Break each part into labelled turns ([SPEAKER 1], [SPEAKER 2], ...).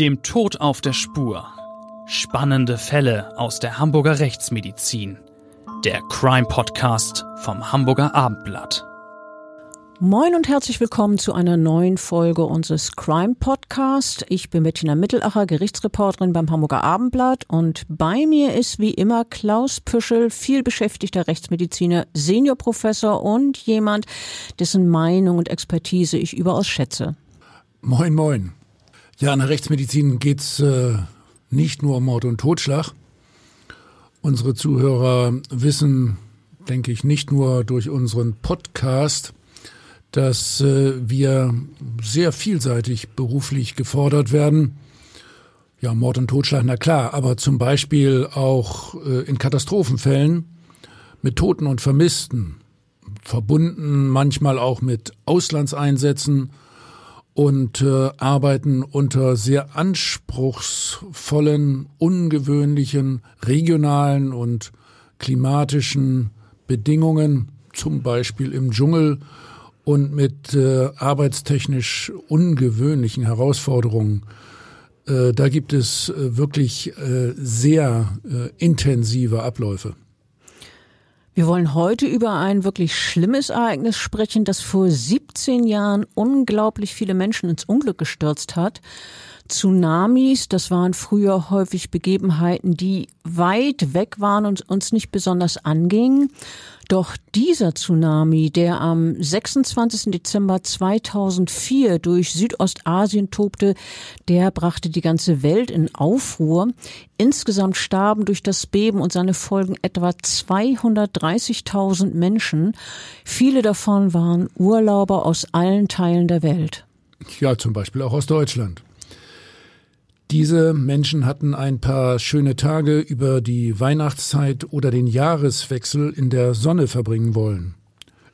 [SPEAKER 1] Dem Tod auf der Spur. Spannende Fälle aus der Hamburger Rechtsmedizin. Der Crime Podcast vom Hamburger Abendblatt.
[SPEAKER 2] Moin und herzlich willkommen zu einer neuen Folge unseres Crime Podcast. Ich bin Bettina Mittelacher, Gerichtsreporterin beim Hamburger Abendblatt und bei mir ist wie immer Klaus Püschel, vielbeschäftigter Rechtsmediziner, Seniorprofessor und jemand, dessen Meinung und Expertise ich überaus schätze.
[SPEAKER 3] Moin, moin. Ja, in der Rechtsmedizin geht's äh, nicht nur um Mord und Totschlag. Unsere Zuhörer wissen, denke ich, nicht nur durch unseren Podcast, dass äh, wir sehr vielseitig beruflich gefordert werden. Ja, Mord und Totschlag, na klar, aber zum Beispiel auch äh, in Katastrophenfällen mit Toten und Vermissten, verbunden manchmal auch mit Auslandseinsätzen und äh, arbeiten unter sehr anspruchsvollen, ungewöhnlichen regionalen und klimatischen Bedingungen, zum Beispiel im Dschungel und mit äh, arbeitstechnisch ungewöhnlichen Herausforderungen. Äh, da gibt es äh, wirklich äh, sehr äh, intensive Abläufe.
[SPEAKER 2] Wir wollen heute über ein wirklich schlimmes Ereignis sprechen, das vor 17 Jahren unglaublich viele Menschen ins Unglück gestürzt hat. Tsunamis, das waren früher häufig Begebenheiten, die weit weg waren und uns nicht besonders angingen. Doch dieser Tsunami, der am 26. Dezember 2004 durch Südostasien tobte, der brachte die ganze Welt in Aufruhr. Insgesamt starben durch das Beben und seine Folgen etwa 230.000 Menschen. Viele davon waren Urlauber aus allen Teilen der Welt.
[SPEAKER 3] Ja, zum Beispiel auch aus Deutschland. Diese Menschen hatten ein paar schöne Tage über die Weihnachtszeit oder den Jahreswechsel in der Sonne verbringen wollen.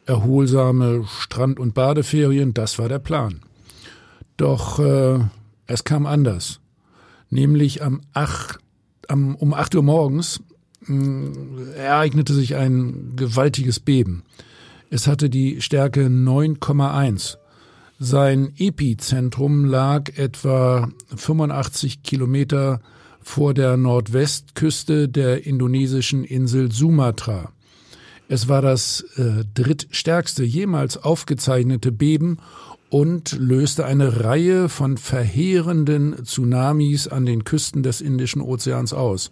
[SPEAKER 3] Erholsame Strand- und Badeferien, das war der Plan. Doch äh, es kam anders. Nämlich am 8, am, um 8 Uhr morgens mh, hm, ereignete sich ein gewaltiges Beben. Es hatte die Stärke 9,1 sein Epizentrum lag etwa 85 Kilometer vor der Nordwestküste der indonesischen Insel Sumatra. Es war das äh, drittstärkste jemals aufgezeichnete Beben und löste eine Reihe von verheerenden Tsunamis an den Küsten des Indischen Ozeans aus.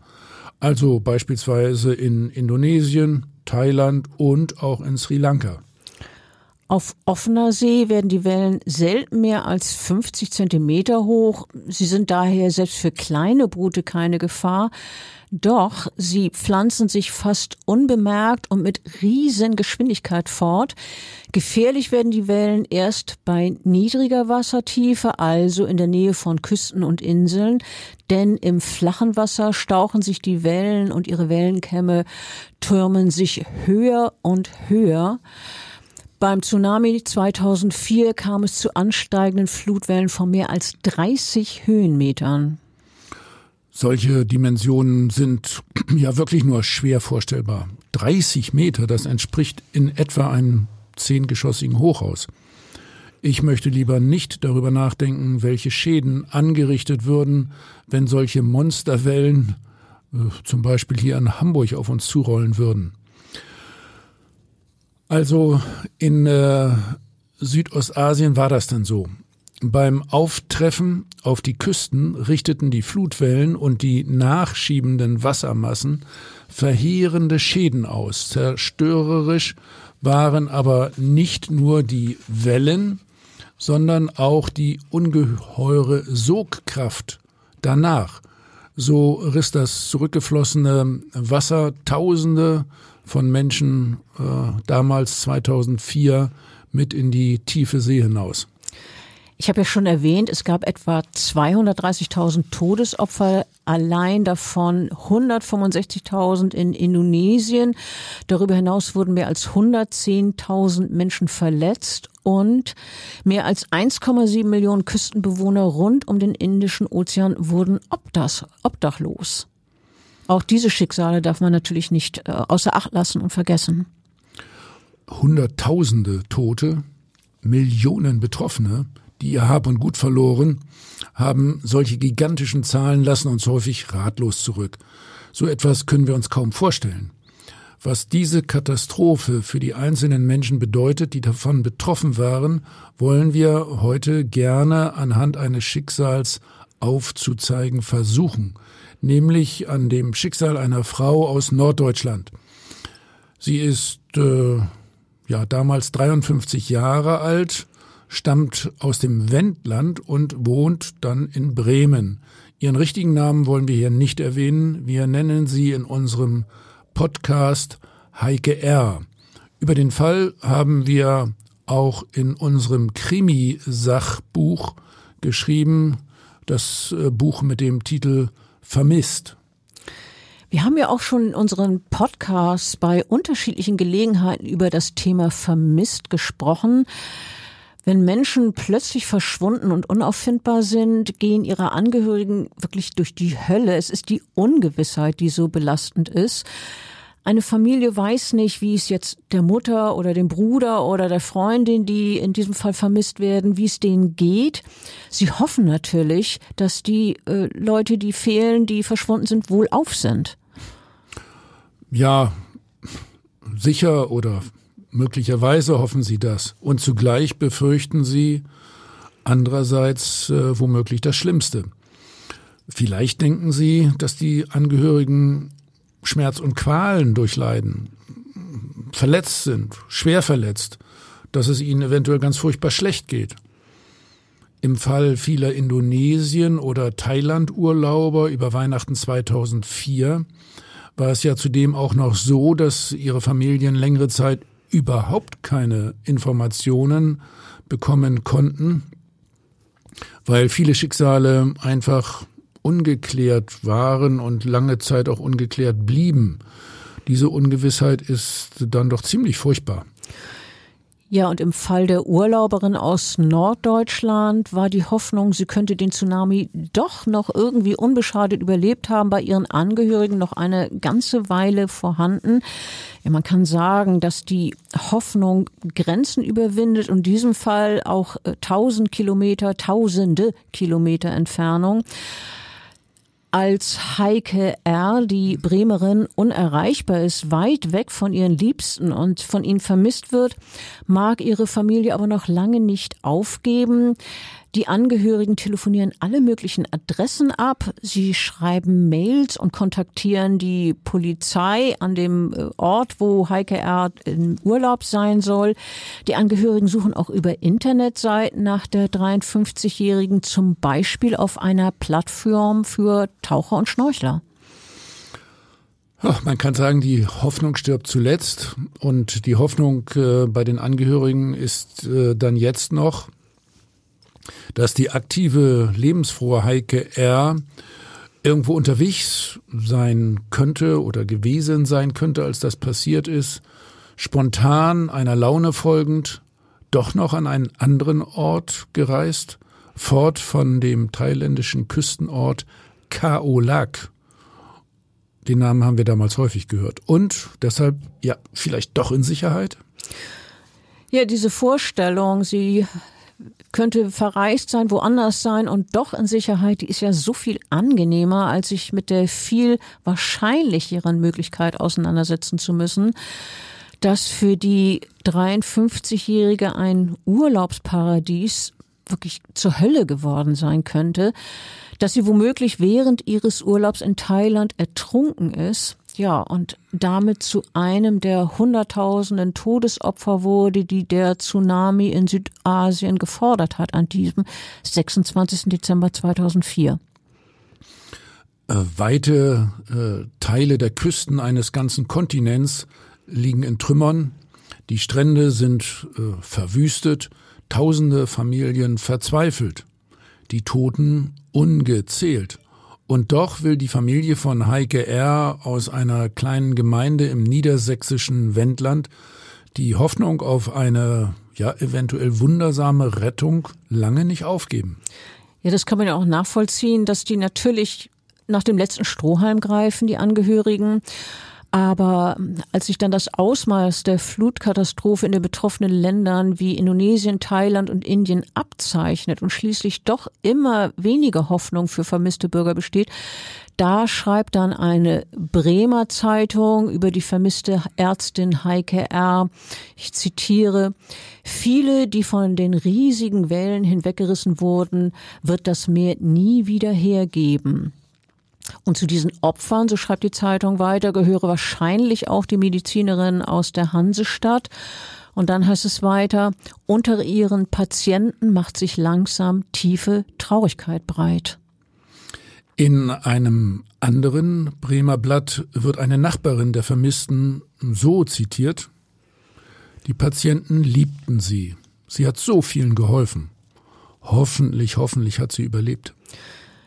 [SPEAKER 3] Also beispielsweise in Indonesien, Thailand und auch in Sri Lanka.
[SPEAKER 2] Auf offener See werden die Wellen selten mehr als 50 Zentimeter hoch. Sie sind daher selbst für kleine Boote keine Gefahr. Doch sie pflanzen sich fast unbemerkt und mit riesen Geschwindigkeit fort. Gefährlich werden die Wellen erst bei niedriger Wassertiefe, also in der Nähe von Küsten und Inseln, denn im flachen Wasser stauchen sich die Wellen und ihre Wellenkämme türmen sich höher und höher. Beim Tsunami 2004 kam es zu ansteigenden Flutwellen von mehr als 30 Höhenmetern.
[SPEAKER 3] Solche Dimensionen sind ja wirklich nur schwer vorstellbar. 30 Meter, das entspricht in etwa einem zehngeschossigen Hochhaus. Ich möchte lieber nicht darüber nachdenken, welche Schäden angerichtet würden, wenn solche Monsterwellen äh, zum Beispiel hier in Hamburg auf uns zurollen würden. Also in äh, Südostasien war das dann so. Beim Auftreffen auf die Küsten richteten die Flutwellen und die nachschiebenden Wassermassen verheerende Schäden aus. Zerstörerisch waren aber nicht nur die Wellen, sondern auch die ungeheure Sogkraft danach. So riss das zurückgeflossene Wasser Tausende von Menschen äh, damals 2004 mit in die tiefe See hinaus.
[SPEAKER 2] Ich habe ja schon erwähnt, es gab etwa 230.000 Todesopfer, allein davon 165.000 in Indonesien. Darüber hinaus wurden mehr als 110.000 Menschen verletzt und mehr als 1,7 Millionen Küstenbewohner rund um den Indischen Ozean wurden obdach, obdachlos. Auch diese Schicksale darf man natürlich nicht äh, außer Acht lassen und vergessen.
[SPEAKER 3] Hunderttausende Tote, Millionen Betroffene, die ihr Hab und Gut verloren, haben solche gigantischen Zahlen lassen uns häufig ratlos zurück. So etwas können wir uns kaum vorstellen. Was diese Katastrophe für die einzelnen Menschen bedeutet, die davon betroffen waren, wollen wir heute gerne anhand eines Schicksals aufzuzeigen versuchen, nämlich an dem Schicksal einer Frau aus Norddeutschland. Sie ist äh, ja damals 53 Jahre alt, stammt aus dem Wendland und wohnt dann in Bremen. Ihren richtigen Namen wollen wir hier nicht erwähnen. Wir nennen sie in unserem Podcast Heike R. Über den Fall haben wir auch in unserem Krimi-Sachbuch geschrieben, das äh, Buch mit dem Titel Vermisst.
[SPEAKER 2] Wir haben ja auch schon in unseren Podcasts bei unterschiedlichen Gelegenheiten über das Thema Vermisst gesprochen. Wenn Menschen plötzlich verschwunden und unauffindbar sind, gehen ihre Angehörigen wirklich durch die Hölle. Es ist die Ungewissheit, die so belastend ist. Eine Familie weiß nicht, wie es jetzt der Mutter oder dem Bruder oder der Freundin, die in diesem Fall vermisst werden, wie es denen geht. Sie hoffen natürlich, dass die äh, Leute, die fehlen, die verschwunden sind, wohl auf sind.
[SPEAKER 3] Ja, sicher oder möglicherweise hoffen sie das. Und zugleich befürchten sie andererseits äh, womöglich das Schlimmste. Vielleicht denken sie, dass die Angehörigen Schmerz und Qualen durchleiden, verletzt sind, schwer verletzt, dass es ihnen eventuell ganz furchtbar schlecht geht. Im Fall vieler Indonesien- oder Thailand-Urlauber über Weihnachten 2004 war es ja zudem auch noch so, dass ihre Familien längere Zeit überhaupt keine Informationen bekommen konnten, weil viele Schicksale einfach ungeklärt waren und lange Zeit auch ungeklärt blieben. Diese Ungewissheit ist dann doch ziemlich furchtbar.
[SPEAKER 2] Ja, und im Fall der Urlauberin aus Norddeutschland war die Hoffnung, sie könnte den Tsunami doch noch irgendwie unbeschadet überlebt haben, bei ihren Angehörigen noch eine ganze Weile vorhanden. Ja, man kann sagen, dass die Hoffnung Grenzen überwindet und in diesem Fall auch äh, tausend Kilometer, tausende Kilometer Entfernung als Heike R., die Bremerin, unerreichbar ist, weit weg von ihren Liebsten und von ihnen vermisst wird, mag ihre Familie aber noch lange nicht aufgeben. Die Angehörigen telefonieren alle möglichen Adressen ab. Sie schreiben Mails und kontaktieren die Polizei an dem äh, Ort, wo Heike R. im Urlaub sein soll. Die Angehörigen suchen auch über Internetseiten nach der 53-Jährigen, zum Beispiel auf einer Plattform für Taucher und Schnorchler.
[SPEAKER 3] Man kann sagen, die Hoffnung stirbt zuletzt und die Hoffnung äh, bei den Angehörigen ist äh, dann jetzt noch, dass die aktive, lebensfrohe Heike R. irgendwo unterwegs sein könnte oder gewesen sein könnte, als das passiert ist, spontan einer Laune folgend, doch noch an einen anderen Ort gereist, fort von dem thailändischen Küstenort Kaolak. Den Namen haben wir damals häufig gehört. Und deshalb, ja, vielleicht doch in Sicherheit?
[SPEAKER 2] Ja, diese Vorstellung, sie könnte verreist sein, woanders sein und doch in Sicherheit, die ist ja so viel angenehmer, als sich mit der viel wahrscheinlicheren Möglichkeit auseinandersetzen zu müssen, dass für die 53-Jährige ein Urlaubsparadies wirklich zur Hölle geworden sein könnte, dass sie womöglich während ihres Urlaubs in Thailand ertrunken ist ja, und damit zu einem der hunderttausenden Todesopfer wurde, die der Tsunami in Südasien gefordert hat an diesem 26. Dezember 2004.
[SPEAKER 3] Äh, weite äh, Teile der Küsten eines ganzen Kontinents liegen in Trümmern. Die Strände sind äh, verwüstet, tausende Familien verzweifelt, die Toten ungezählt. Und doch will die Familie von Heike R. aus einer kleinen Gemeinde im niedersächsischen Wendland die Hoffnung auf eine ja eventuell wundersame Rettung lange nicht aufgeben.
[SPEAKER 2] Ja, das kann man ja auch nachvollziehen, dass die natürlich nach dem letzten Strohhalm greifen, die Angehörigen. Aber als sich dann das Ausmaß der Flutkatastrophe in den betroffenen Ländern wie Indonesien, Thailand und Indien abzeichnet und schließlich doch immer weniger Hoffnung für vermisste Bürger besteht, da schreibt dann eine Bremer Zeitung über die vermisste Ärztin Heike R. Ich zitiere, viele, die von den riesigen Wellen hinweggerissen wurden, wird das Meer nie wieder hergeben. Und zu diesen Opfern, so schreibt die Zeitung weiter, gehöre wahrscheinlich auch die Medizinerin aus der Hansestadt. Und dann heißt es weiter, unter ihren Patienten macht sich langsam tiefe Traurigkeit breit.
[SPEAKER 3] In einem anderen Bremer Blatt wird eine Nachbarin der Vermissten so zitiert, die Patienten liebten sie. Sie hat so vielen geholfen. Hoffentlich, hoffentlich hat sie überlebt.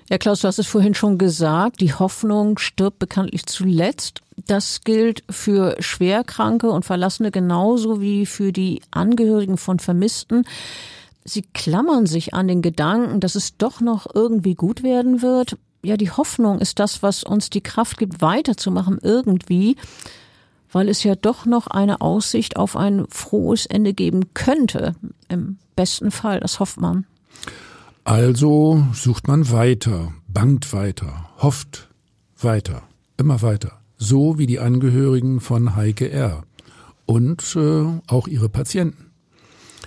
[SPEAKER 2] Ja, Klaus, du hast es vorhin schon gesagt, die Hoffnung stirbt bekanntlich zuletzt. Das gilt für Schwerkranke und Verlassene genauso wie für die Angehörigen von Vermissten. Sie klammern sich an den Gedanken, dass es doch noch irgendwie gut werden wird. Ja, die Hoffnung ist das, was uns die Kraft gibt, weiterzumachen irgendwie, weil es ja doch noch eine Aussicht auf ein frohes Ende geben könnte. Im besten Fall, das hofft man.
[SPEAKER 3] Also sucht man weiter, bangt weiter, hofft weiter, immer weiter. So wie die Angehörigen von Heike R. Und äh, auch ihre Patienten.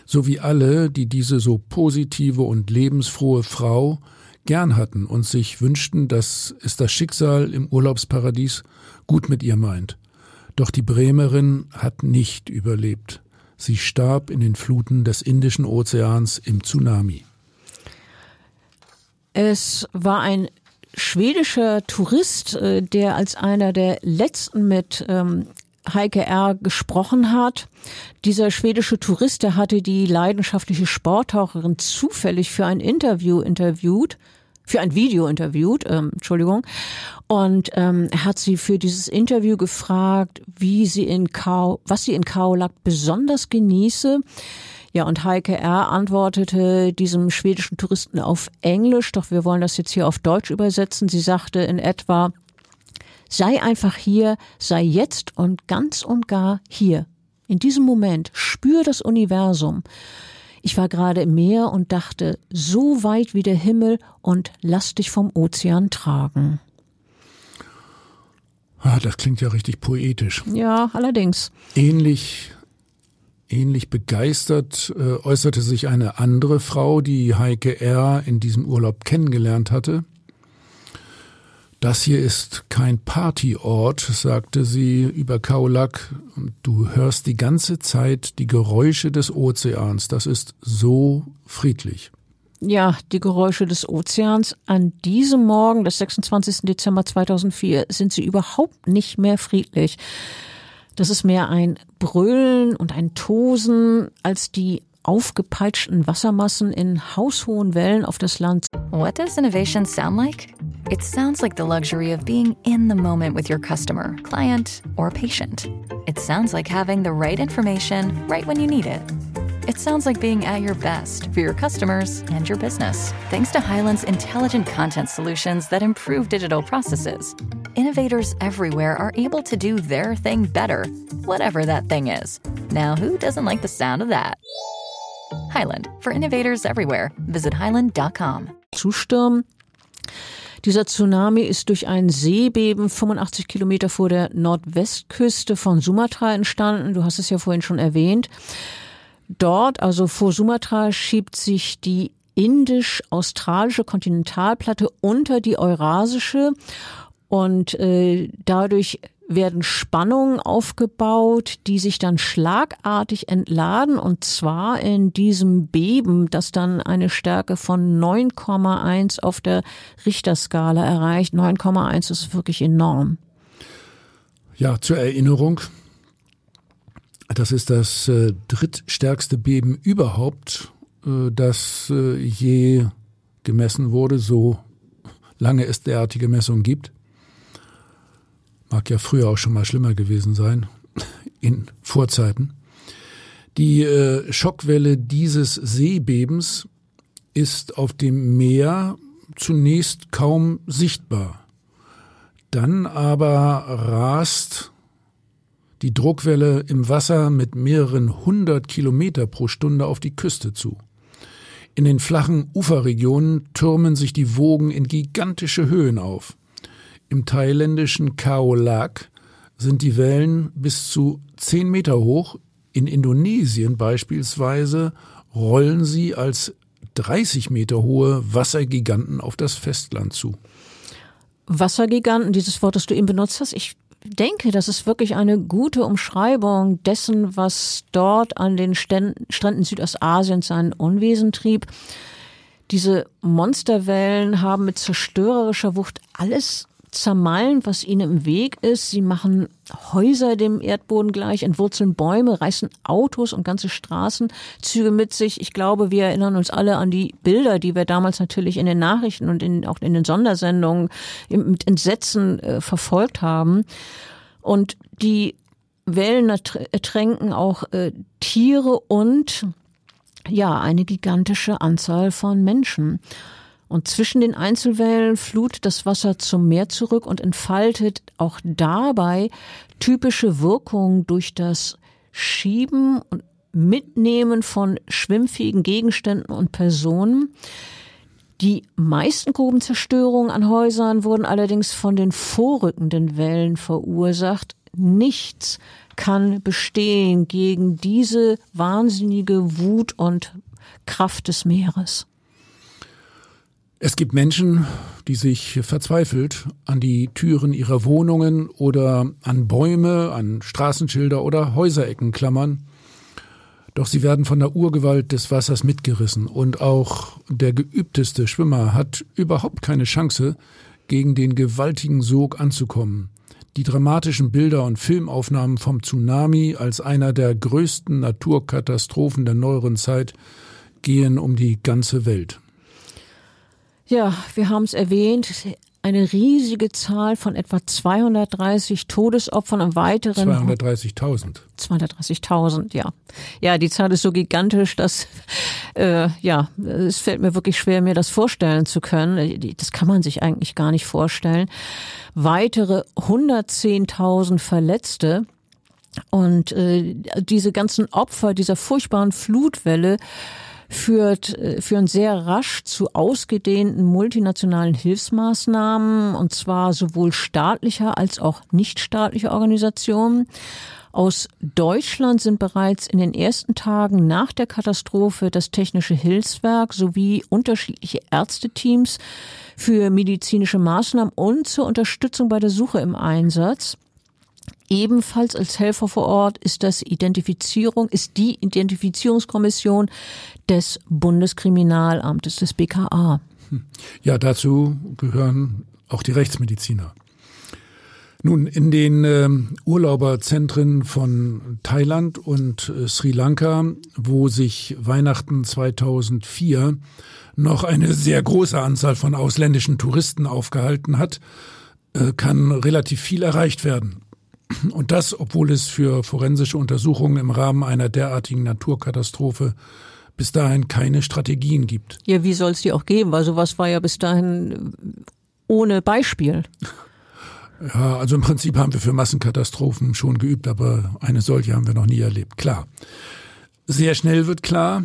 [SPEAKER 3] So wie alle, die diese so positive und lebensfrohe Frau gern hatten und sich wünschten, dass es das Schicksal im Urlaubsparadies gut mit ihr meint. Doch die Bremerin hat nicht überlebt. Sie starb in den Fluten des Indischen Ozeans im Tsunami.
[SPEAKER 2] Es war ein schwedischer Tourist, äh, der als einer der letzten mit ähm, Heike R. gesprochen hat. Dieser schwedische Tourist, der hatte die leidenschaftliche Sporttaucherin zufällig für ein Interview interviewt, für ein Video interviewt, ähm, Entschuldigung. Und ähm, hat sie für dieses Interview gefragt, wie sie in Kau, was sie in Kaolack besonders genieße. Ja, und Heike R. antwortete diesem schwedischen Touristen auf Englisch, doch wir wollen das jetzt hier auf Deutsch übersetzen. Sie sagte in etwa, sei einfach hier, sei jetzt und ganz und gar hier. In diesem Moment spür das Universum. Ich war gerade im Meer und dachte, so weit wie der Himmel und lass dich vom Ozean tragen.
[SPEAKER 3] Ah, das klingt ja richtig poetisch.
[SPEAKER 2] Ja, allerdings.
[SPEAKER 3] Ähnlich Ähnlich begeistert äh, äußerte sich eine andere Frau, die Heike R. in diesem Urlaub kennengelernt hatte. Das hier ist kein Partyort, sagte sie über Kaulak. Du hörst die ganze Zeit die Geräusche des Ozeans. Das ist so friedlich.
[SPEAKER 2] Ja, die Geräusche des Ozeans. An diesem Morgen des 26. Dezember 2004 sind sie überhaupt nicht mehr friedlich. Das ist mehr ein Brüllen und ein Tosen als die aufgepeitschten Wassermassen in haushohen Wellen auf das Land.
[SPEAKER 4] What does innovation sound like? It sounds like the luxury of being in the moment with your customer, client, or patient. It sounds like having the right information right when you need it. It sounds like being at your best for your customers and your business. Thanks to Highland's intelligent content solutions that improve digital processes, innovators everywhere are able to do their thing better, whatever that thing is. Now, who doesn't like the sound of that? Highland, for innovators everywhere. Visit highland.com.
[SPEAKER 2] Zusturm. Dieser Tsunami ist durch ein Seebeben 85 Kilometer vor der Nordwestküste von Sumatra entstanden. Du hast es ja vorhin schon erwähnt. Dort, also vor Sumatra, schiebt sich die indisch-australische Kontinentalplatte unter die eurasische und äh, dadurch werden Spannungen aufgebaut, die sich dann schlagartig entladen und zwar in diesem Beben, das dann eine Stärke von 9,1 auf der Richterskala erreicht. 9,1 ist wirklich enorm.
[SPEAKER 3] Ja, zur Erinnerung. Das ist das äh, drittstärkste Beben überhaupt, äh, das äh, je gemessen wurde, so lange es derartige Messungen gibt. Mag ja früher auch schon mal schlimmer gewesen sein, in Vorzeiten. Die äh, Schockwelle dieses Seebebens ist auf dem Meer zunächst kaum sichtbar. Dann aber rast die Druckwelle im Wasser mit mehreren hundert Kilometer pro Stunde auf die Küste zu. In den flachen Uferregionen türmen sich die Wogen in gigantische Höhen auf. Im thailändischen Khao Lak sind die Wellen bis zu zehn Meter hoch. In Indonesien beispielsweise rollen sie als 30 Meter hohe Wassergiganten auf das Festland zu.
[SPEAKER 2] Wassergiganten, dieses Wort, das du eben benutzt hast, ich denke, das ist wirklich eine gute Umschreibung dessen, was dort an den Stränden Südostasiens sein Unwesen trieb. Diese Monsterwellen haben mit zerstörerischer Wucht alles zermalmen, was ihnen im Weg ist. Sie machen Häuser dem Erdboden gleich, entwurzeln Bäume, reißen Autos und ganze Straßenzüge mit sich. Ich glaube, wir erinnern uns alle an die Bilder, die wir damals natürlich in den Nachrichten und in, auch in den Sondersendungen mit Entsetzen äh, verfolgt haben. Und die Wellen ertränken auch äh, Tiere und ja, eine gigantische Anzahl von Menschen. Und zwischen den Einzelwellen flutet das Wasser zum Meer zurück und entfaltet auch dabei typische Wirkungen durch das Schieben und Mitnehmen von schwimmfähigen Gegenständen und Personen. Die meisten Grubenzerstörungen an Häusern wurden allerdings von den vorrückenden Wellen verursacht. Nichts kann bestehen gegen diese wahnsinnige Wut und Kraft des Meeres.
[SPEAKER 3] Es gibt Menschen, die sich verzweifelt an die Türen ihrer Wohnungen oder an Bäume, an Straßenschilder oder Häuserecken klammern. Doch sie werden von der Urgewalt des Wassers mitgerissen und auch der geübteste Schwimmer hat überhaupt keine Chance, gegen den gewaltigen Sog anzukommen. Die dramatischen Bilder und Filmaufnahmen vom Tsunami als einer der größten Naturkatastrophen der neueren Zeit gehen um die ganze Welt.
[SPEAKER 2] Ja, wir haben es erwähnt, eine riesige Zahl von etwa 230 Todesopfern und weiteren
[SPEAKER 3] 230.000.
[SPEAKER 2] 230.000, ja. Ja, die Zahl ist so gigantisch, dass äh, ja, es fällt mir wirklich schwer, mir das vorstellen zu können. Das kann man sich eigentlich gar nicht vorstellen. Weitere 110.000 Verletzte. Und äh, diese ganzen Opfer dieser furchtbaren Flutwelle führt, äh, führen sehr rasch zu ausgedehnten multinationalen Hilfsmaßnahmen, und zwar sowohl staatlicher als auch nichtstaatlicher Organisationen. Aus Deutschland sind bereits in den ersten Tagen nach der Katastrophe das Technische Hilfswerk sowie unterschiedliche Ärzteteams für medizinische Maßnahmen und zur Unterstützung bei der Suche im Einsatz. Ebenfalls als Helfer vor Ort ist das Identifizierung, ist die Identifizierungskommission des Bundeskriminalamtes, des BKA.
[SPEAKER 3] Ja, dazu gehören auch die Rechtsmediziner. Nun, in den äh, Urlauberzentren von Thailand und äh, Sri Lanka, wo sich Weihnachten 2004 noch eine sehr große Anzahl von ausländischen Touristen aufgehalten hat, äh, kann relativ viel erreicht werden. Und das, obwohl es für forensische Untersuchungen im Rahmen einer derartigen Naturkatastrophe bis dahin keine Strategien gibt.
[SPEAKER 2] Ja, wie soll es die auch geben? Weil sowas war ja bis dahin ohne Beispiel.
[SPEAKER 3] Ja, also im Prinzip haben wir für Massenkatastrophen schon geübt, aber eine solche haben wir noch nie erlebt. Klar. Sehr schnell wird klar,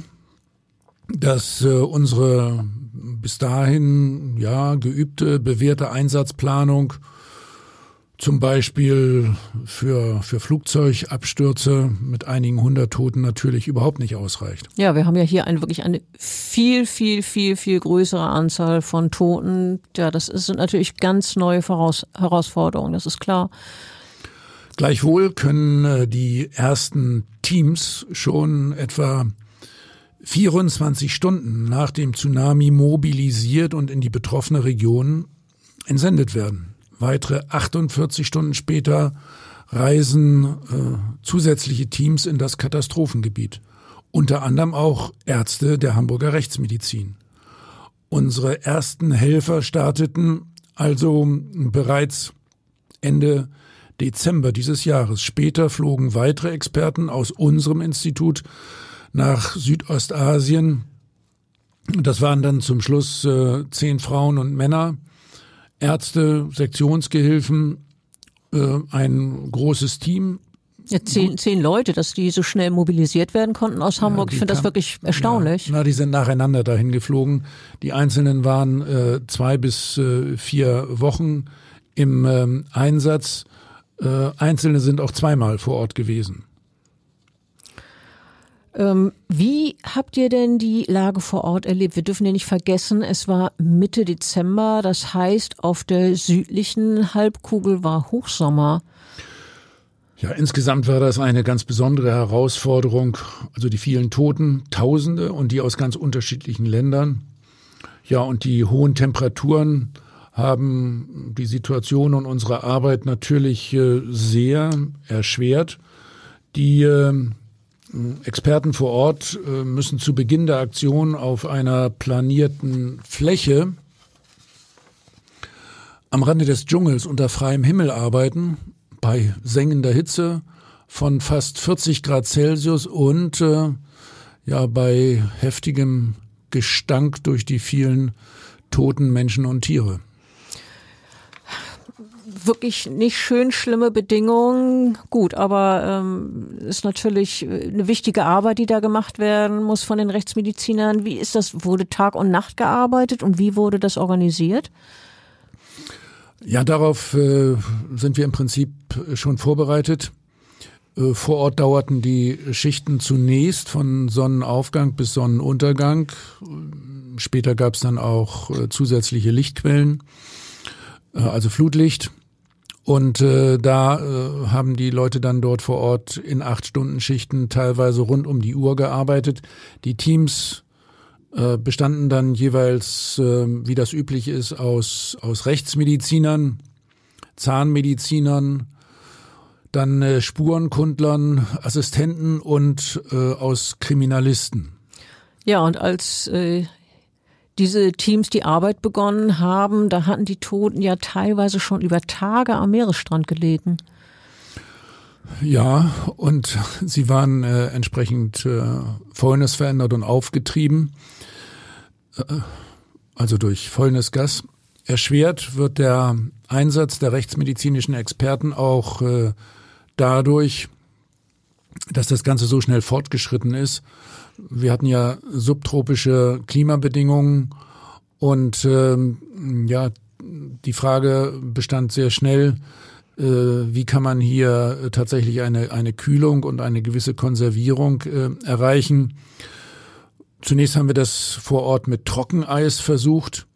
[SPEAKER 3] dass äh, unsere bis dahin ja geübte, bewährte Einsatzplanung zum Beispiel für, für Flugzeugabstürze mit einigen hundert Toten natürlich überhaupt nicht ausreicht.
[SPEAKER 2] Ja, wir haben ja hier ein, wirklich eine viel, viel, viel, viel größere Anzahl von Toten. Ja, das sind natürlich ganz neue Voraus Herausforderungen, das ist klar.
[SPEAKER 3] Gleichwohl können äh, die ersten Teams schon etwa 24 Stunden nach dem Tsunami mobilisiert und in die betroffene Region entsendet werden. Weitere 48 Stunden später reisen äh, zusätzliche Teams in das Katastrophengebiet. Unter anderem auch Ärzte der Hamburger Rechtsmedizin. Unsere ersten Helfer starteten also bereits Ende Dezember dieses Jahres. Später flogen weitere Experten aus unserem Institut nach Südostasien. Das waren dann zum Schluss äh, zehn Frauen und Männer, Ärzte, Sektionsgehilfen, äh, ein großes Team.
[SPEAKER 2] Ja, zehn, zehn Leute, dass die so schnell mobilisiert werden konnten aus Hamburg. Ja, ich finde das wirklich erstaunlich.
[SPEAKER 3] Ja, na, die sind nacheinander dahin geflogen. Die Einzelnen waren äh, zwei bis äh, vier Wochen im ähm, Einsatz. Äh, Einzelne sind auch zweimal vor Ort gewesen.
[SPEAKER 2] Ähm, wie habt ihr denn die Lage vor Ort erlebt? Wir dürfen ja nicht vergessen, es war Mitte Dezember, das heißt, auf der südlichen Halbkugel war Hochsommer.
[SPEAKER 3] Ja, insgesamt war das eine ganz besondere Herausforderung. Also die vielen Toten, Tausende und die aus ganz unterschiedlichen Ländern. Ja, und die hohen Temperaturen haben die Situation und unsere Arbeit natürlich äh, sehr erschwert. Die äh, Experten vor Ort äh, müssen zu Beginn der Aktion auf einer planierten Fläche am Rande des Dschungels unter freiem Himmel arbeiten, bei sengender Hitze von fast 40 Grad Celsius und äh, ja bei heftigem Gestank durch die vielen toten Menschen und Tiere
[SPEAKER 2] wirklich nicht schön schlimme Bedingungen. Gut, aber ähm, ist natürlich eine wichtige Arbeit, die da gemacht werden muss von den Rechtsmedizinern. Wie ist das? Wurde Tag und Nacht gearbeitet und wie wurde das organisiert?
[SPEAKER 3] Ja, darauf äh, sind wir im Prinzip schon vorbereitet. Äh, vor Ort dauerten die Schichten zunächst von Sonnenaufgang bis Sonnenuntergang. Später gab es dann auch äh, zusätzliche Lichtquellen, äh, also Flutlicht. Und äh, da äh, haben die Leute dann dort vor Ort in acht Stunden Schichten teilweise rund um die Uhr gearbeitet. Die Teams äh, bestanden dann jeweils, äh, wie das üblich ist, aus, aus Rechtsmedizinern, Zahnmedizinern, dann äh, Spurenkundlern, Assistenten und äh, aus Kriminalisten.
[SPEAKER 2] Ja, und als äh, diese Teams die Arbeit begonnen haben, da hatten die Toten ja teilweise schon über Tage am Meeresstrand gelegen.
[SPEAKER 3] Ja, und sie waren äh, entsprechend äh, fäulnisverändert und aufgetrieben, äh, also durch Fäulnisgas. Erschwert wird der Einsatz der rechtsmedizinischen Experten auch äh, dadurch, dass das Ganze so schnell fortgeschritten ist wir hatten ja subtropische Klimabedingungen und ähm, ja, die Frage bestand sehr schnell, äh, wie kann man hier tatsächlich eine, eine Kühlung und eine gewisse Konservierung äh, erreichen. Zunächst haben wir das vor Ort mit Trockeneis versucht.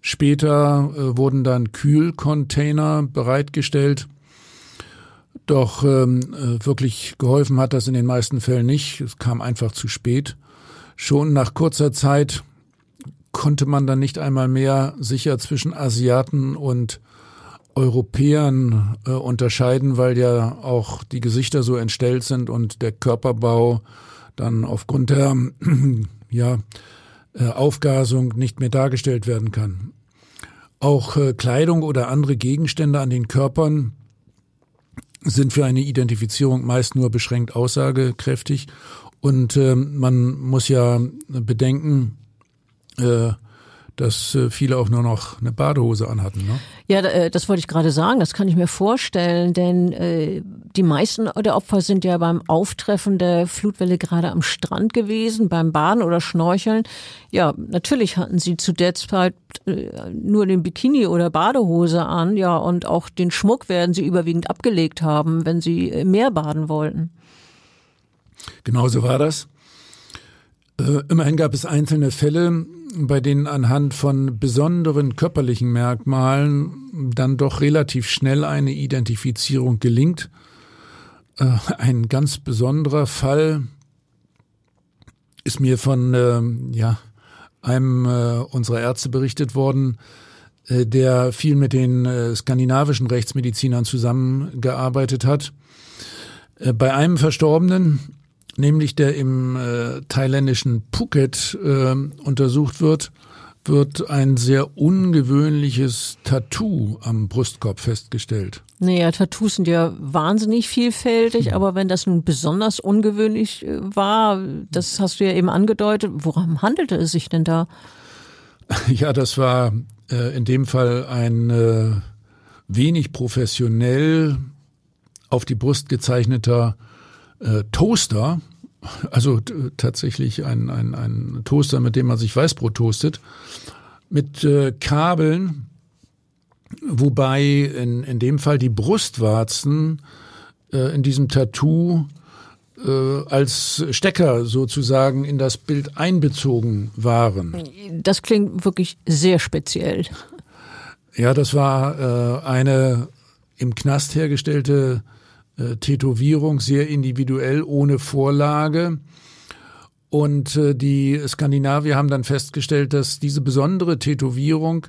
[SPEAKER 3] Später äh, wurden dann Kühlcontainer bereitgestellt. Doch ähm, äh, wirklich geholfen hat das in den meisten Fällen nicht. Es kam einfach zu spät. Schon nach kurzer Zeit konnte man dann nicht einmal mehr sicher zwischen Asiaten und Europäern äh, unterscheiden, weil ja auch die Gesichter so entstellt sind und der Körperbau dann aufgrund der ja, äh, Aufgasung nicht mehr dargestellt werden kann. Auch äh, Kleidung oder andere Gegenstände an den Körpern sind für eine Identifizierung meist nur beschränkt aussagekräftig. Und äh, man muss ja bedenken, äh, dass äh, viele auch nur noch eine Badehose anhatten. Ne?
[SPEAKER 2] Ja, äh, das wollte ich gerade sagen. Das kann ich mir vorstellen, denn äh, die meisten der Opfer sind ja beim Auftreffen der Flutwelle gerade am Strand gewesen, beim Baden oder Schnorcheln. Ja, natürlich hatten sie zu der Zeit äh, nur den Bikini oder Badehose an, ja, und auch den Schmuck werden sie überwiegend abgelegt haben, wenn sie im Meer baden wollten.
[SPEAKER 3] Genauso war das. Äh, immerhin gab es einzelne Fälle, bei denen anhand von besonderen körperlichen Merkmalen dann doch relativ schnell eine Identifizierung gelingt. Äh, ein ganz besonderer Fall ist mir von äh, ja, einem unserer Ärzte berichtet worden, der viel mit den skandinavischen Rechtsmedizinern zusammengearbeitet hat. Bei einem Verstorbenen, nämlich der im thailändischen Phuket untersucht wird, wird ein sehr ungewöhnliches Tattoo am Brustkorb festgestellt.
[SPEAKER 2] Naja, Tattoos sind ja wahnsinnig vielfältig, hm. aber wenn das nun besonders ungewöhnlich war, das hast du ja eben angedeutet, worum handelte es sich denn da?
[SPEAKER 3] Ja, das war äh, in dem Fall ein äh, wenig professionell auf die Brust gezeichneter äh, Toaster, also tatsächlich ein, ein, ein Toaster, mit dem man sich Weißbrot toastet, mit äh, Kabeln, wobei in, in dem Fall die Brustwarzen äh, in diesem Tattoo äh, als Stecker sozusagen in das Bild einbezogen waren.
[SPEAKER 2] Das klingt wirklich sehr speziell.
[SPEAKER 3] Ja, das war äh, eine im Knast hergestellte äh, Tätowierung, sehr individuell, ohne Vorlage. Und äh, die Skandinavier haben dann festgestellt, dass diese besondere Tätowierung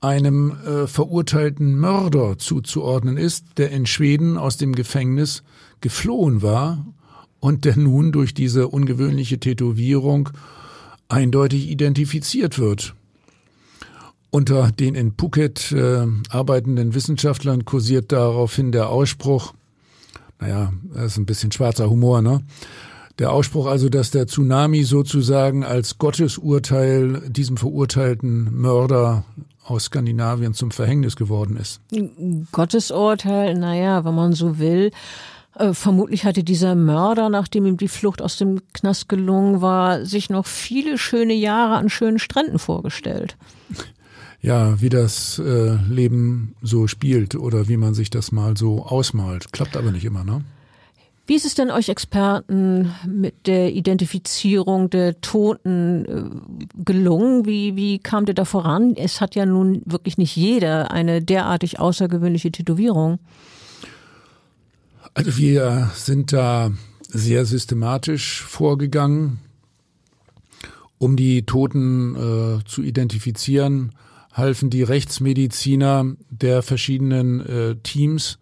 [SPEAKER 3] einem äh, verurteilten Mörder zuzuordnen ist, der in Schweden aus dem Gefängnis geflohen war und der nun durch diese ungewöhnliche Tätowierung eindeutig identifiziert wird. Unter den in Phuket äh, arbeitenden Wissenschaftlern kursiert daraufhin der Ausspruch, naja, das ist ein bisschen schwarzer Humor, ne? Der Ausspruch also, dass der Tsunami sozusagen als Gottesurteil diesem verurteilten Mörder aus Skandinavien zum Verhängnis geworden ist.
[SPEAKER 2] Gottesurteil, naja, wenn man so will. Äh, vermutlich hatte dieser Mörder, nachdem ihm die Flucht aus dem Knast gelungen war, sich noch viele schöne Jahre an schönen Stränden vorgestellt.
[SPEAKER 3] Ja, wie das äh, Leben so spielt oder wie man sich das mal so ausmalt. Klappt aber nicht immer, ne?
[SPEAKER 2] Wie ist es denn euch Experten mit der Identifizierung der Toten äh, gelungen? Wie, wie kamt ihr da voran? Es hat ja nun wirklich nicht jeder eine derartig außergewöhnliche Tätowierung.
[SPEAKER 3] Also wir sind da sehr systematisch vorgegangen, um die Toten äh, zu identifizieren, halfen die Rechtsmediziner der verschiedenen äh, Teams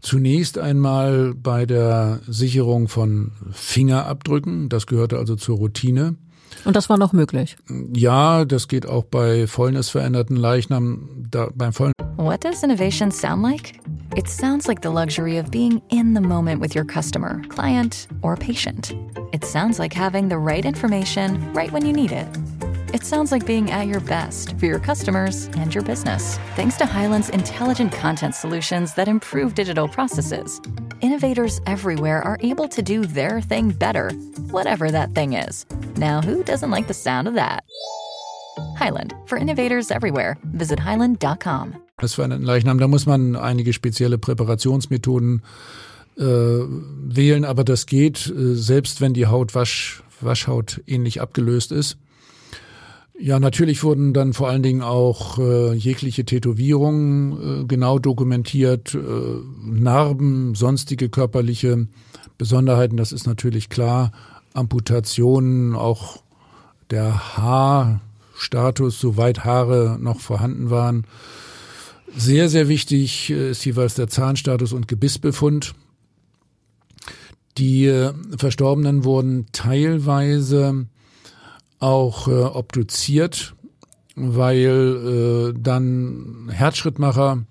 [SPEAKER 3] zunächst einmal bei der Sicherung von Fingerabdrücken, das gehörte also zur Routine.
[SPEAKER 2] Und das war noch möglich?
[SPEAKER 3] Ja, das geht auch bei fäulnisveränderten Leichnam. Da, beim Fäulnis
[SPEAKER 4] What does innovation sound like? It sounds like the luxury of being in the moment with your customer, client, or patient. It sounds like having the right information right when you need it. It sounds like being at your best for your customers and your business. Thanks to Highland's intelligent content solutions that improve digital processes, innovators everywhere are able to do their thing better, whatever that thing is. Now, who doesn't like the sound of that? Highland, for innovators everywhere. Visit highland.com.
[SPEAKER 3] Das für einen Leichnam, da muss man einige spezielle Präparationsmethoden äh, wählen, aber das geht, äh, selbst wenn die Haut Wasch, Waschhaut ähnlich abgelöst ist. Ja, natürlich wurden dann vor allen Dingen auch äh, jegliche Tätowierungen äh, genau dokumentiert, äh, Narben, sonstige körperliche Besonderheiten, das ist natürlich klar, Amputationen, auch der Haarstatus, soweit Haare noch vorhanden waren. Sehr, sehr wichtig äh, ist jeweils der Zahnstatus und Gebissbefund. Die äh, Verstorbenen wurden teilweise auch äh, obduziert, weil äh, dann Herzschrittmacher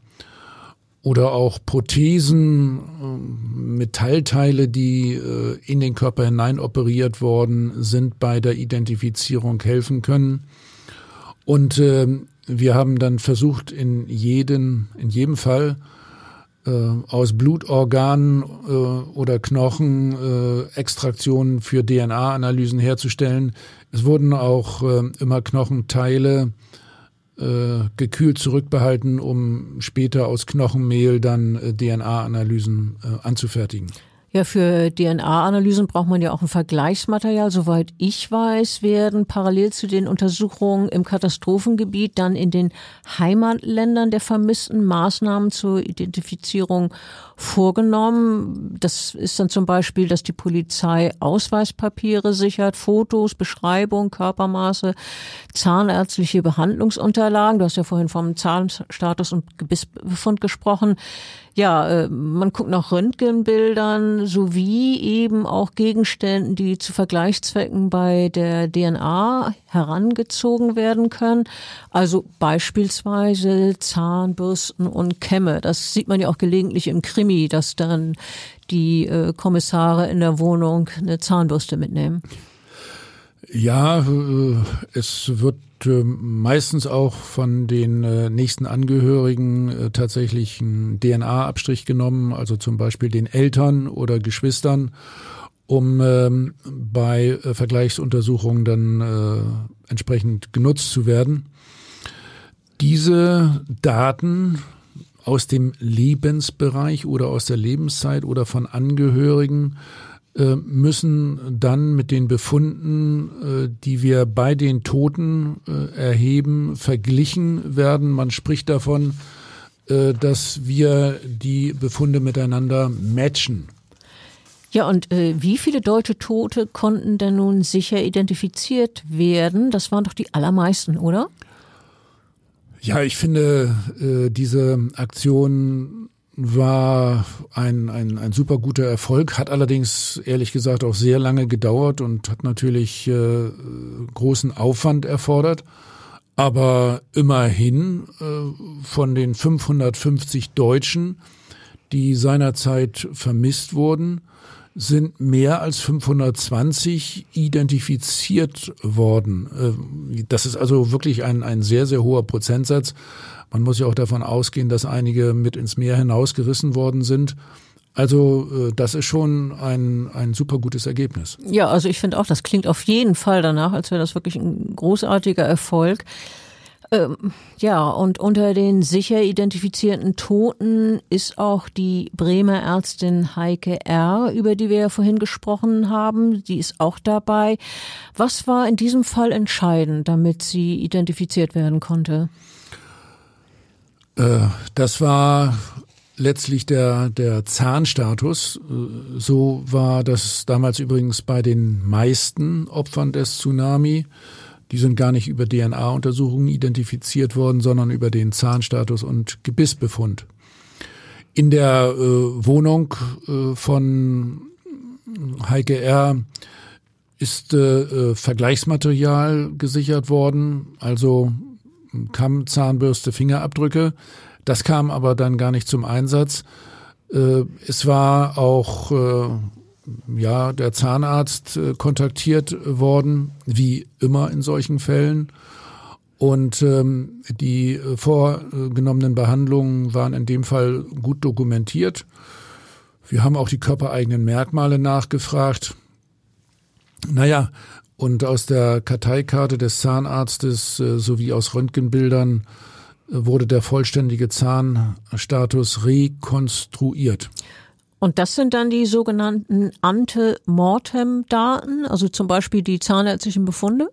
[SPEAKER 3] oder auch Prothesen, äh, Metallteile, die äh, in den Körper hinein operiert worden sind, bei der Identifizierung helfen können. Und äh, wir haben dann versucht, in jeden, in jedem Fall äh, aus Blutorganen äh, oder Knochen äh, Extraktionen für DNA-Analysen herzustellen. Es wurden auch äh, immer Knochenteile äh, gekühlt zurückbehalten, um später aus Knochenmehl dann äh, DNA-Analysen äh, anzufertigen.
[SPEAKER 2] Ja, für DNA-Analysen braucht man ja auch ein Vergleichsmaterial. Soweit ich weiß, werden parallel zu den Untersuchungen im Katastrophengebiet dann in den Heimatländern der Vermissten Maßnahmen zur Identifizierung vorgenommen. Das ist dann zum Beispiel, dass die Polizei Ausweispapiere sichert, Fotos, Beschreibung, Körpermaße, zahnärztliche Behandlungsunterlagen. Du hast ja vorhin vom Zahnstatus und Gebissbefund gesprochen. Ja, äh, man guckt nach Röntgenbildern sowie eben auch Gegenständen, die zu Vergleichszwecken bei der DNA herangezogen werden können. Also beispielsweise Zahnbürsten und Kämme. Das sieht man ja auch gelegentlich im Krimi, dass dann die äh, Kommissare in der Wohnung eine Zahnbürste mitnehmen.
[SPEAKER 3] Ja, äh, es wird äh, meistens auch von den äh, nächsten Angehörigen tatsächlich ein DNA-Abstrich genommen, also zum Beispiel den Eltern oder Geschwistern, um ähm, bei Vergleichsuntersuchungen dann entsprechend genutzt zu werden. Diese Daten aus dem Lebensbereich oder aus der Lebenszeit oder von Angehörigen äh, müssen dann mit den Befunden, äh, die wir bei den Toten äh, erheben, verglichen werden. Man spricht davon, dass wir die Befunde miteinander matchen.
[SPEAKER 2] Ja, und äh, wie viele deutsche Tote konnten denn nun sicher identifiziert werden? Das waren doch die allermeisten, oder?
[SPEAKER 3] Ja, ich finde, äh, diese Aktion war ein, ein, ein super guter Erfolg, hat allerdings ehrlich gesagt auch sehr lange gedauert und hat natürlich äh, großen Aufwand erfordert. Aber immerhin äh, von den 550 Deutschen, die seinerzeit vermisst wurden, sind mehr als 520 identifiziert worden. Äh, das ist also wirklich ein, ein sehr, sehr hoher Prozentsatz. Man muss ja auch davon ausgehen, dass einige mit ins Meer hinausgerissen worden sind. Also äh, das ist schon ein, ein super gutes Ergebnis.
[SPEAKER 2] Ja, also ich finde auch, das klingt auf jeden Fall danach, als wäre das wirklich ein großartiger Erfolg. Ähm, ja, und unter den sicher identifizierten Toten ist auch die Bremer Ärztin Heike R., über die wir ja vorhin gesprochen haben. Die ist auch dabei. Was war in diesem Fall entscheidend, damit sie identifiziert werden konnte?
[SPEAKER 3] Äh, das war letztlich der, der Zahnstatus. Äh, so war das damals übrigens bei den meisten Opfern des Tsunami. Die sind gar nicht über DNA-Untersuchungen identifiziert worden, sondern über den Zahnstatus und Gebissbefund. In der äh, Wohnung äh, von Heike R. ist äh, äh Vergleichsmaterial gesichert worden, also Kamm, Zahnbürste, Fingerabdrücke. Das kam aber dann gar nicht zum Einsatz. Äh, es war auch äh, ja, der Zahnarzt äh, kontaktiert worden, wie immer in solchen Fällen. Und ähm, die äh, vorgenommenen Behandlungen waren in dem Fall gut dokumentiert. Wir haben auch die körpereigenen Merkmale nachgefragt. Naja, und aus der Karteikarte des Zahnarztes äh, sowie aus Röntgenbildern äh, wurde der vollständige Zahnstatus rekonstruiert.
[SPEAKER 2] Und das sind dann die sogenannten Ante-Mortem-Daten, also zum Beispiel die zahnärztlichen Befunde?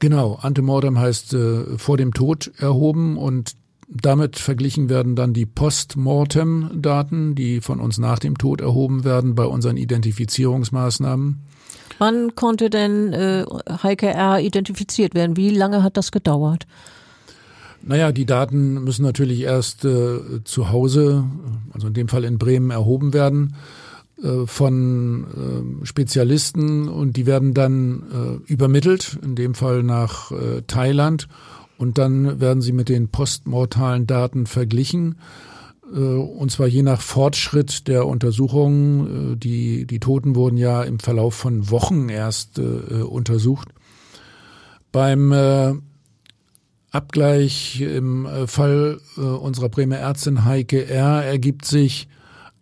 [SPEAKER 3] Genau, Ante-Mortem heißt äh, vor dem Tod erhoben und damit verglichen werden dann die Post-Mortem-Daten, die von uns nach dem Tod erhoben werden bei unseren Identifizierungsmaßnahmen.
[SPEAKER 2] Wann konnte denn äh, Heike R. identifiziert werden? Wie lange hat das gedauert?
[SPEAKER 3] Naja, die Daten müssen natürlich erst äh, zu Hause, also in dem Fall in Bremen, erhoben werden äh, von äh, Spezialisten und die werden dann äh, übermittelt, in dem Fall nach äh, Thailand und dann werden sie mit den postmortalen Daten verglichen äh, und zwar je nach Fortschritt der Untersuchungen. Die, die Toten wurden ja im Verlauf von Wochen erst äh, untersucht. Beim äh, Abgleich im äh, Fall äh, unserer Bremer Ärztin Heike R. ergibt sich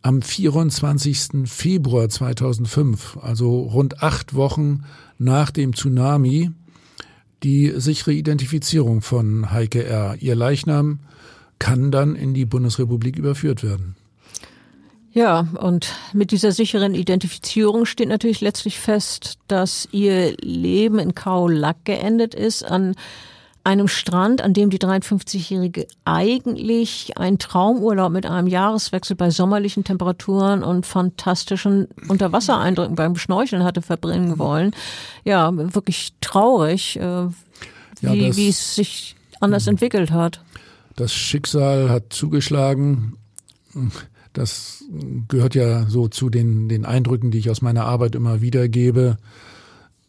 [SPEAKER 3] am 24. Februar 2005, also rund acht Wochen nach dem Tsunami, die sichere Identifizierung von Heike R. Ihr Leichnam kann dann in die Bundesrepublik überführt werden.
[SPEAKER 2] Ja, und mit dieser sicheren Identifizierung steht natürlich letztlich fest, dass ihr Leben in Kaolack geendet ist, an einem Strand, an dem die 53-Jährige eigentlich einen Traumurlaub mit einem Jahreswechsel bei sommerlichen Temperaturen und fantastischen Unterwassereindrücken beim Schnorcheln hatte verbringen wollen. Ja, wirklich traurig, äh, wie, ja, wie es sich anders entwickelt hat.
[SPEAKER 3] Das Schicksal hat zugeschlagen. Das gehört ja so zu den, den Eindrücken, die ich aus meiner Arbeit immer wieder gebe. Äh,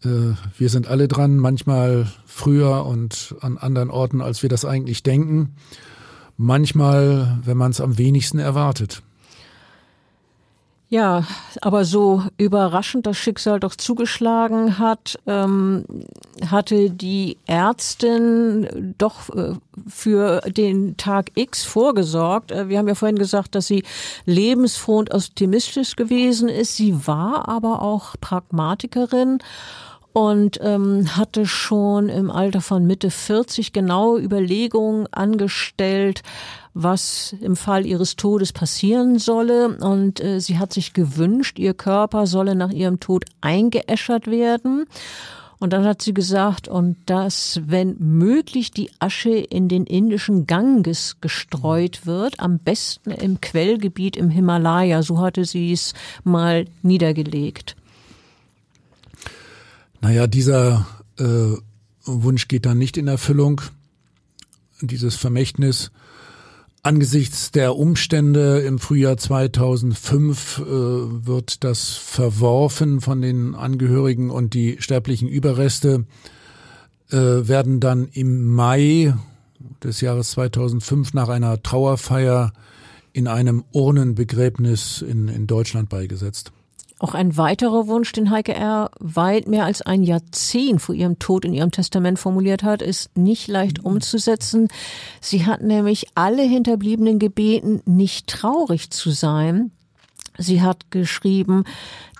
[SPEAKER 3] wir sind alle dran, manchmal früher und an anderen Orten, als wir das eigentlich denken. Manchmal, wenn man es am wenigsten erwartet.
[SPEAKER 2] Ja, aber so überraschend das Schicksal doch zugeschlagen hat, ähm, hatte die Ärztin doch äh, für den Tag X vorgesorgt. Äh, wir haben ja vorhin gesagt, dass sie lebensfroh und optimistisch gewesen ist. Sie war aber auch Pragmatikerin und ähm, hatte schon im Alter von Mitte 40 genaue Überlegungen angestellt, was im Fall ihres Todes passieren solle. Und äh, sie hat sich gewünscht, ihr Körper solle nach ihrem Tod eingeäschert werden. Und dann hat sie gesagt, und dass, wenn möglich, die Asche in den indischen Ganges gestreut wird, am besten im Quellgebiet im Himalaya. So hatte sie es mal niedergelegt.
[SPEAKER 3] Naja, dieser äh, Wunsch geht dann nicht in Erfüllung. Dieses Vermächtnis angesichts der Umstände im Frühjahr 2005 äh, wird das verworfen von den Angehörigen und die sterblichen Überreste äh, werden dann im Mai des Jahres 2005 nach einer Trauerfeier in einem Urnenbegräbnis in, in Deutschland beigesetzt.
[SPEAKER 2] Auch ein weiterer Wunsch, den Heike R. weit mehr als ein Jahrzehnt vor ihrem Tod in ihrem Testament formuliert hat, ist nicht leicht umzusetzen. Sie hat nämlich alle Hinterbliebenen gebeten, nicht traurig zu sein. Sie hat geschrieben,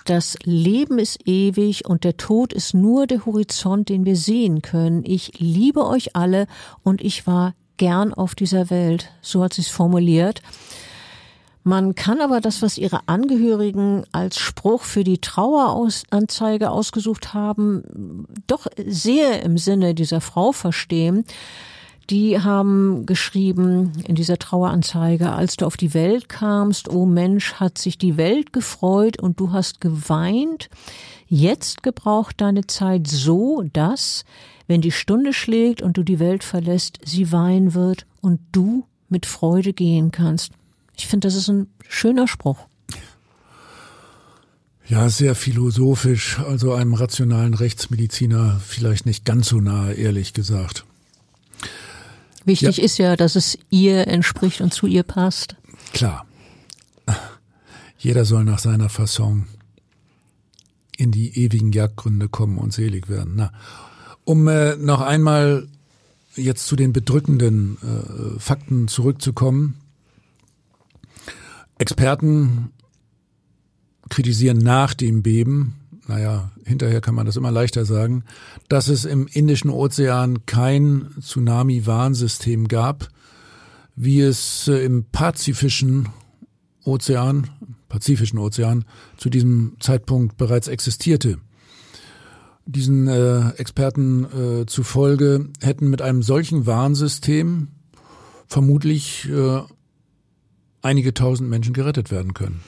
[SPEAKER 2] das Leben ist ewig und der Tod ist nur der Horizont, den wir sehen können. Ich liebe euch alle und ich war gern auf dieser Welt. So hat sie es formuliert. Man kann aber das, was ihre Angehörigen als Spruch für die Traueranzeige ausgesucht haben, doch sehr im Sinne dieser Frau verstehen. Die haben geschrieben in dieser Traueranzeige, als du auf die Welt kamst, o oh Mensch, hat sich die Welt gefreut und du hast geweint. Jetzt gebraucht deine Zeit so, dass, wenn die Stunde schlägt und du die Welt verlässt, sie weinen wird und du mit Freude gehen kannst. Ich finde, das ist ein schöner Spruch.
[SPEAKER 3] Ja, sehr philosophisch, also einem rationalen Rechtsmediziner vielleicht nicht ganz so nahe, ehrlich gesagt.
[SPEAKER 2] Wichtig ja. ist ja, dass es ihr entspricht und zu ihr passt.
[SPEAKER 3] Klar. Jeder soll nach seiner Fasson in die ewigen Jagdgründe kommen und selig werden. Na, um äh, noch einmal jetzt zu den bedrückenden äh, Fakten zurückzukommen. Experten kritisieren nach dem Beben, naja, hinterher kann man das immer leichter sagen, dass es im Indischen Ozean kein Tsunami-Warnsystem gab, wie es äh, im Pazifischen Ozean, Pazifischen Ozean zu diesem Zeitpunkt bereits existierte. Diesen äh, Experten äh, zufolge hätten mit einem solchen Warnsystem vermutlich äh, einige tausend Menschen gerettet werden können.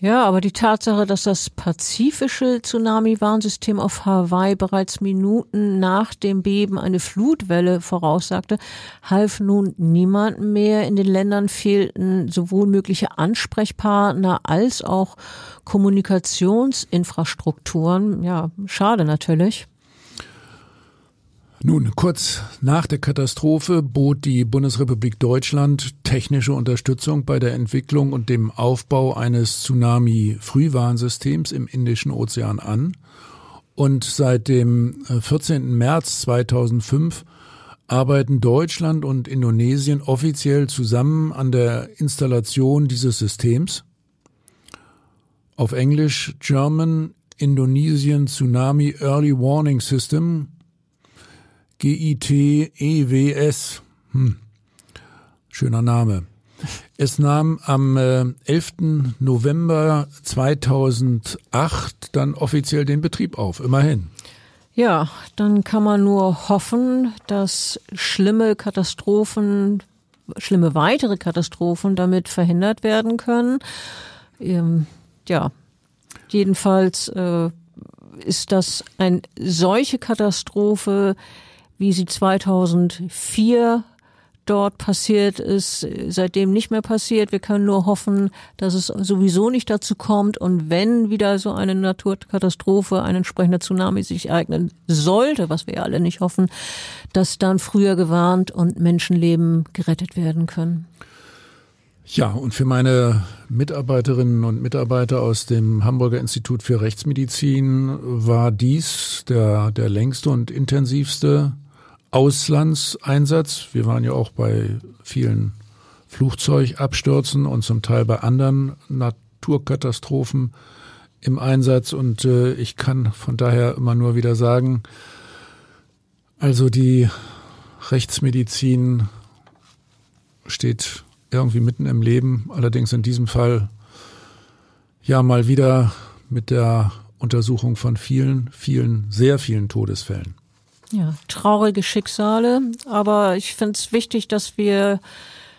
[SPEAKER 2] Ja, aber die Tatsache, dass das pazifische Tsunami-Warnsystem auf Hawaii bereits Minuten nach dem Beben eine Flutwelle voraussagte, half nun niemandem mehr. In den Ländern fehlten sowohl mögliche Ansprechpartner als auch Kommunikationsinfrastrukturen. Ja, schade natürlich.
[SPEAKER 3] Nun, kurz nach der Katastrophe bot die Bundesrepublik Deutschland technische Unterstützung bei der Entwicklung und dem Aufbau eines Tsunami-Frühwarnsystems im Indischen Ozean an. Und seit dem 14. Äh, März 2005 arbeiten Deutschland und Indonesien offiziell zusammen an der Installation dieses Systems. Auf Englisch German Indonesian Tsunami Early Warning System GITEWS. Hm. Schöner Name. Es nahm am 11. Äh, November 2008 dann offiziell den Betrieb auf, immerhin.
[SPEAKER 2] Ja, dann kann man nur hoffen, dass schlimme Katastrophen, schlimme weitere Katastrophen damit verhindert werden können. Ähm, ja, jedenfalls äh, ist das eine solche Katastrophe, wie sie 2004 dort passiert ist, seitdem nicht mehr passiert. Wir können nur hoffen, dass es sowieso nicht dazu kommt. Und wenn wieder so eine Naturkatastrophe, ein entsprechender Tsunami sich ereignen sollte, was wir alle nicht hoffen, dass dann früher gewarnt und Menschenleben gerettet werden können.
[SPEAKER 3] Ja, und für meine Mitarbeiterinnen und Mitarbeiter aus dem Hamburger Institut für Rechtsmedizin war dies der, der längste und intensivste Auslandseinsatz. Wir waren ja auch bei vielen Flugzeugabstürzen und zum Teil bei anderen Naturkatastrophen im Einsatz. Und äh, ich kann von daher immer nur wieder sagen, also die Rechtsmedizin steht irgendwie mitten im Leben, allerdings in diesem Fall ja mal wieder mit der Untersuchung von vielen, vielen, sehr vielen Todesfällen.
[SPEAKER 2] Ja, traurige Schicksale, aber ich finde es wichtig, dass wir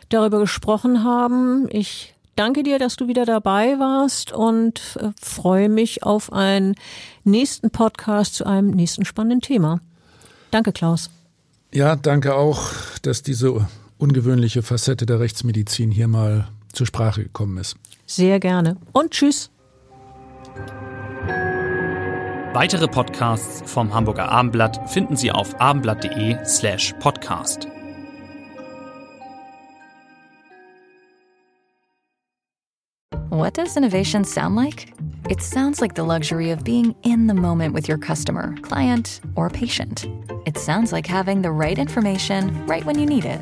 [SPEAKER 2] darüber gesprochen haben. Ich danke dir, dass du wieder dabei warst und äh, freue mich auf einen nächsten Podcast zu einem nächsten spannenden Thema. Danke, Klaus.
[SPEAKER 3] Ja, danke auch, dass diese ungewöhnliche Facette der Rechtsmedizin hier mal zur Sprache gekommen ist.
[SPEAKER 2] Sehr gerne und tschüss.
[SPEAKER 1] Weitere Podcasts vom Hamburger Abendblatt finden Sie auf abendblatt.de slash podcast.
[SPEAKER 4] What does innovation sound like? It sounds like the luxury of being in the moment with your customer, client, or patient. It sounds like having the right information right when you need it.